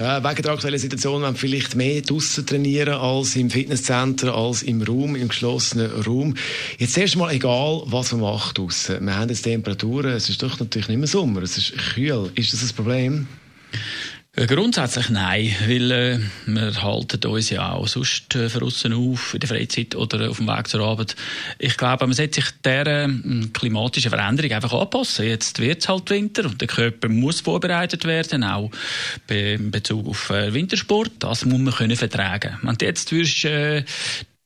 Äh, wegen der aktuellen Situation wollen vielleicht mehr draussen trainieren als im Fitnesscenter, als im Raum, im geschlossenen Raum. Jetzt erstmal egal, was man macht draussen. Wir haben jetzt Temperaturen, es ist doch natürlich nicht mehr Sommer, es ist kühl. Ist das ein Problem? Äh, grundsätzlich nein, weil äh, wir halten uns ja auch sonst äh, draussen auf, in der Freizeit oder auf dem Weg zur Arbeit. Ich glaube, man sollte sich dieser äh, klimatischen Veränderung einfach anpassen. Jetzt wird es halt Winter und der Körper muss vorbereitet werden, auch in Bezug auf äh, Wintersport. Das muss man können vertragen. Wenn du jetzt würdest, äh,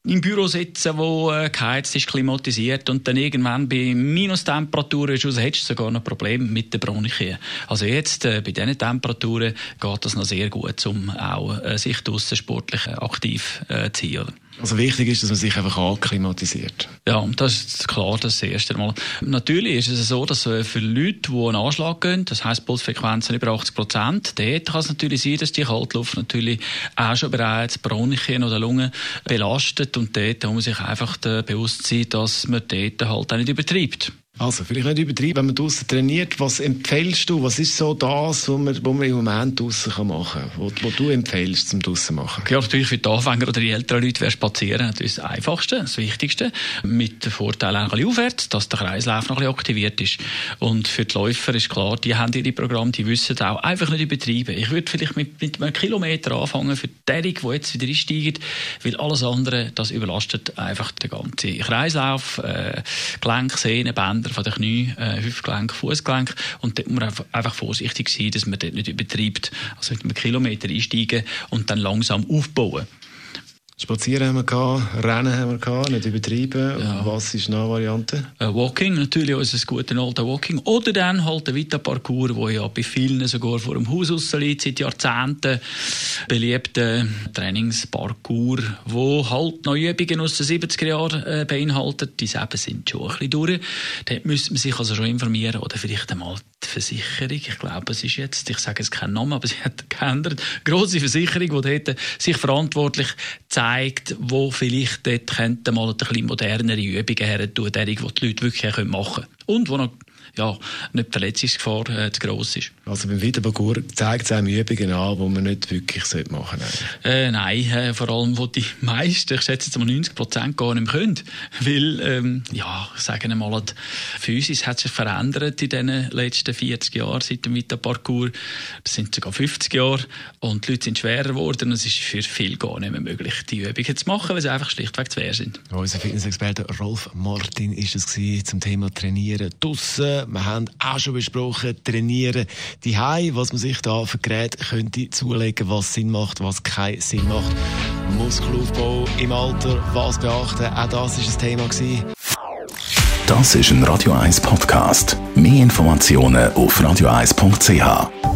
im Büro sitzen, wo äh, geheizt ist, klimatisiert und dann irgendwann bei Minustemperaturen ist, hättest du sogar noch Probleme mit der Bronchien. Also jetzt äh, bei diesen Temperaturen geht das noch sehr gut, um auch äh, sich draussen sportlich aktiv äh, zu ziehen. Also wichtig ist, dass man sich einfach akklimatisiert. Ja, das ist klar, das, erste Mal. Natürlich ist es so, dass äh, für Leute, die einen Anschlag gehen, das heisst Pulsfrequenzen über 80 Prozent, dort kann es natürlich sein, dass die Kaltluft natürlich auch schon bereits Bronchien oder Lungen belastet und dort muss man sich einfach bewusst sein, dass man dort halt auch nicht übertreibt. Also, vielleicht nicht übertreiben, wenn man draußen trainiert. Was empfiehlst du? Was ist so das, was man, was man im Moment draußen machen kann? Was, du empfiehlst zum draußen machen? Ja, natürlich für die Anfänger oder die älteren Leute wäre Spazieren natürlich das Einfachste, das Wichtigste. Mit dem Vorteil ein aufwärts, dass der Kreislauf noch ein bisschen aktiviert ist. Und für die Läufer ist klar, die haben ihre Programme, die wissen auch, einfach nicht übertreiben. Ich würde vielleicht mit, mit einem Kilometer anfangen für die Derrick, die jetzt wieder einsteigen, weil alles andere, das überlastet einfach den ganzen Kreislauf, äh, Gelenk, Sehnen, Bänder, Bänder von den Knie, äh, Hüftgelenk, Fußgelenk. Und dort muss man einfach vorsichtig sein, dass man dort nicht übertreibt. Also mit einem Kilometer einsteigen und dann langsam aufbauen. Spazieren haben wir gehabt, Rennen haben wir gehabt, nicht übertrieben. Ja. Was ist eine Variante? Uh, Walking, natürlich unser gutes alter Walking. Oder dann halt der Vita-Parcours, der ja bei vielen sogar vor dem Haus liegt, seit Jahrzehnten. Beliebter Trainingsparcours, wo halt noch Übungen aus den 70er Jahren äh, beinhaltet. Die selber sind schon ein bisschen durch. Dort müsste man sich also schon informieren oder vielleicht einmal die Versicherung, ich glaube, es ist jetzt, ich sage jetzt keinen Namen, aber sie hat geändert, grosse Versicherung, die dort sich verantwortlich zeigt, wo vielleicht dort könnte mal ein bisschen modernere Übungen her tun, die die Leute wirklich machen können. Und wo noch ja, nicht die Verletzungsgefahr äh, zu gross ist. Also beim Wiederparcours zeigt es einem Übungen an, die man nicht wirklich machen sollte? Äh, nein, äh, vor allem, wo die meisten, ich schätze jetzt mal 90 Prozent gar nicht mehr können. Weil, ähm, ja, ich sage einmal, die Physis hat sich verändert in den letzten 40 Jahren seit dem Vita-Parcours. Das sind sogar 50 Jahre. Und die Leute sind schwerer geworden und es ist für viele gar nicht mehr möglich, die Übungen zu machen, weil sie einfach schlichtweg zu schwer sind. Unser Fitnessexperte Rolf Martin ist es zum Thema Trainieren draussen wir haben auch schon besprochen, trainieren die was man sich da für Geräte könnte zulegen, was Sinn macht, was keinen Sinn macht. Muskelaufbau im Alter, was beachten, auch das ist ein Thema. Das ist ein Radio 1 Podcast. Mehr Informationen auf radio1.ch.